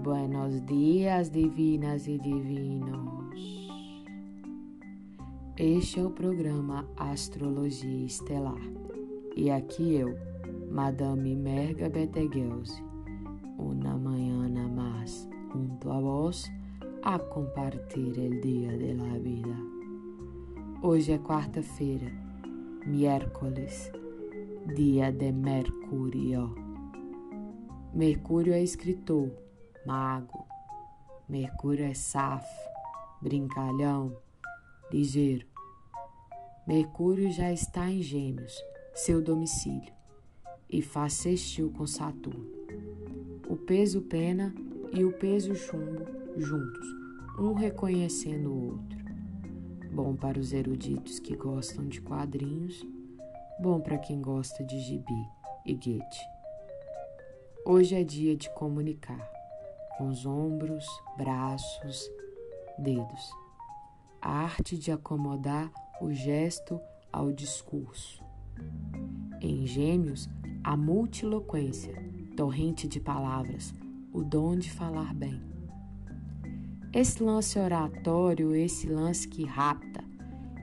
buenos dias, divinas e divinos. Este é o programa Astrologia Estelar. E aqui eu, Madame Merga Beteguelse, uma manhã mais junto a vós a compartilhar o dia de la vida. Hoje é quarta-feira, miércoles, dia de Mercúrio. Mercúrio é escritor, mago. Mercúrio é safo, brincalhão, ligeiro. Mercúrio já está em Gêmeos, seu domicílio, e faz sextil com Saturno. O peso pena e o peso chumbo juntos, um reconhecendo o outro. Bom para os eruditos que gostam de quadrinhos, bom para quem gosta de gibi e Goethe. Hoje é dia de comunicar com os ombros, braços, dedos. A arte de acomodar o gesto ao discurso. Em Gêmeos, a multiloquência, torrente de palavras, o dom de falar bem. Esse lance oratório, esse lance que rapta,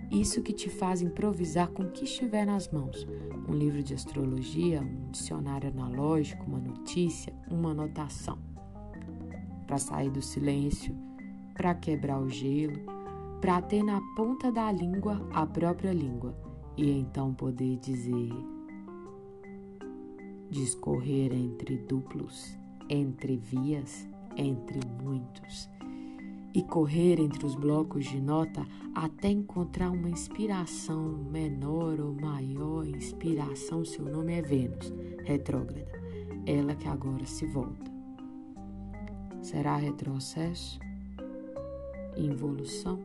isso que te faz improvisar com o que estiver nas mãos. Um livro de astrologia, um dicionário analógico, uma notícia, uma anotação. Para sair do silêncio, para quebrar o gelo, para ter na ponta da língua a própria língua e então poder dizer, discorrer entre duplos, entre vias, entre muitos e correr entre os blocos de nota até encontrar uma inspiração menor ou maior. Inspiração, seu nome é Vênus, retrógrada, ela que agora se volta. Será retrocesso? Involução?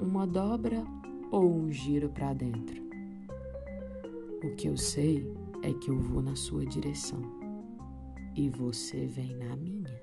uma dobra ou um giro para dentro. O que eu sei é que eu vou na sua direção e você vem na minha.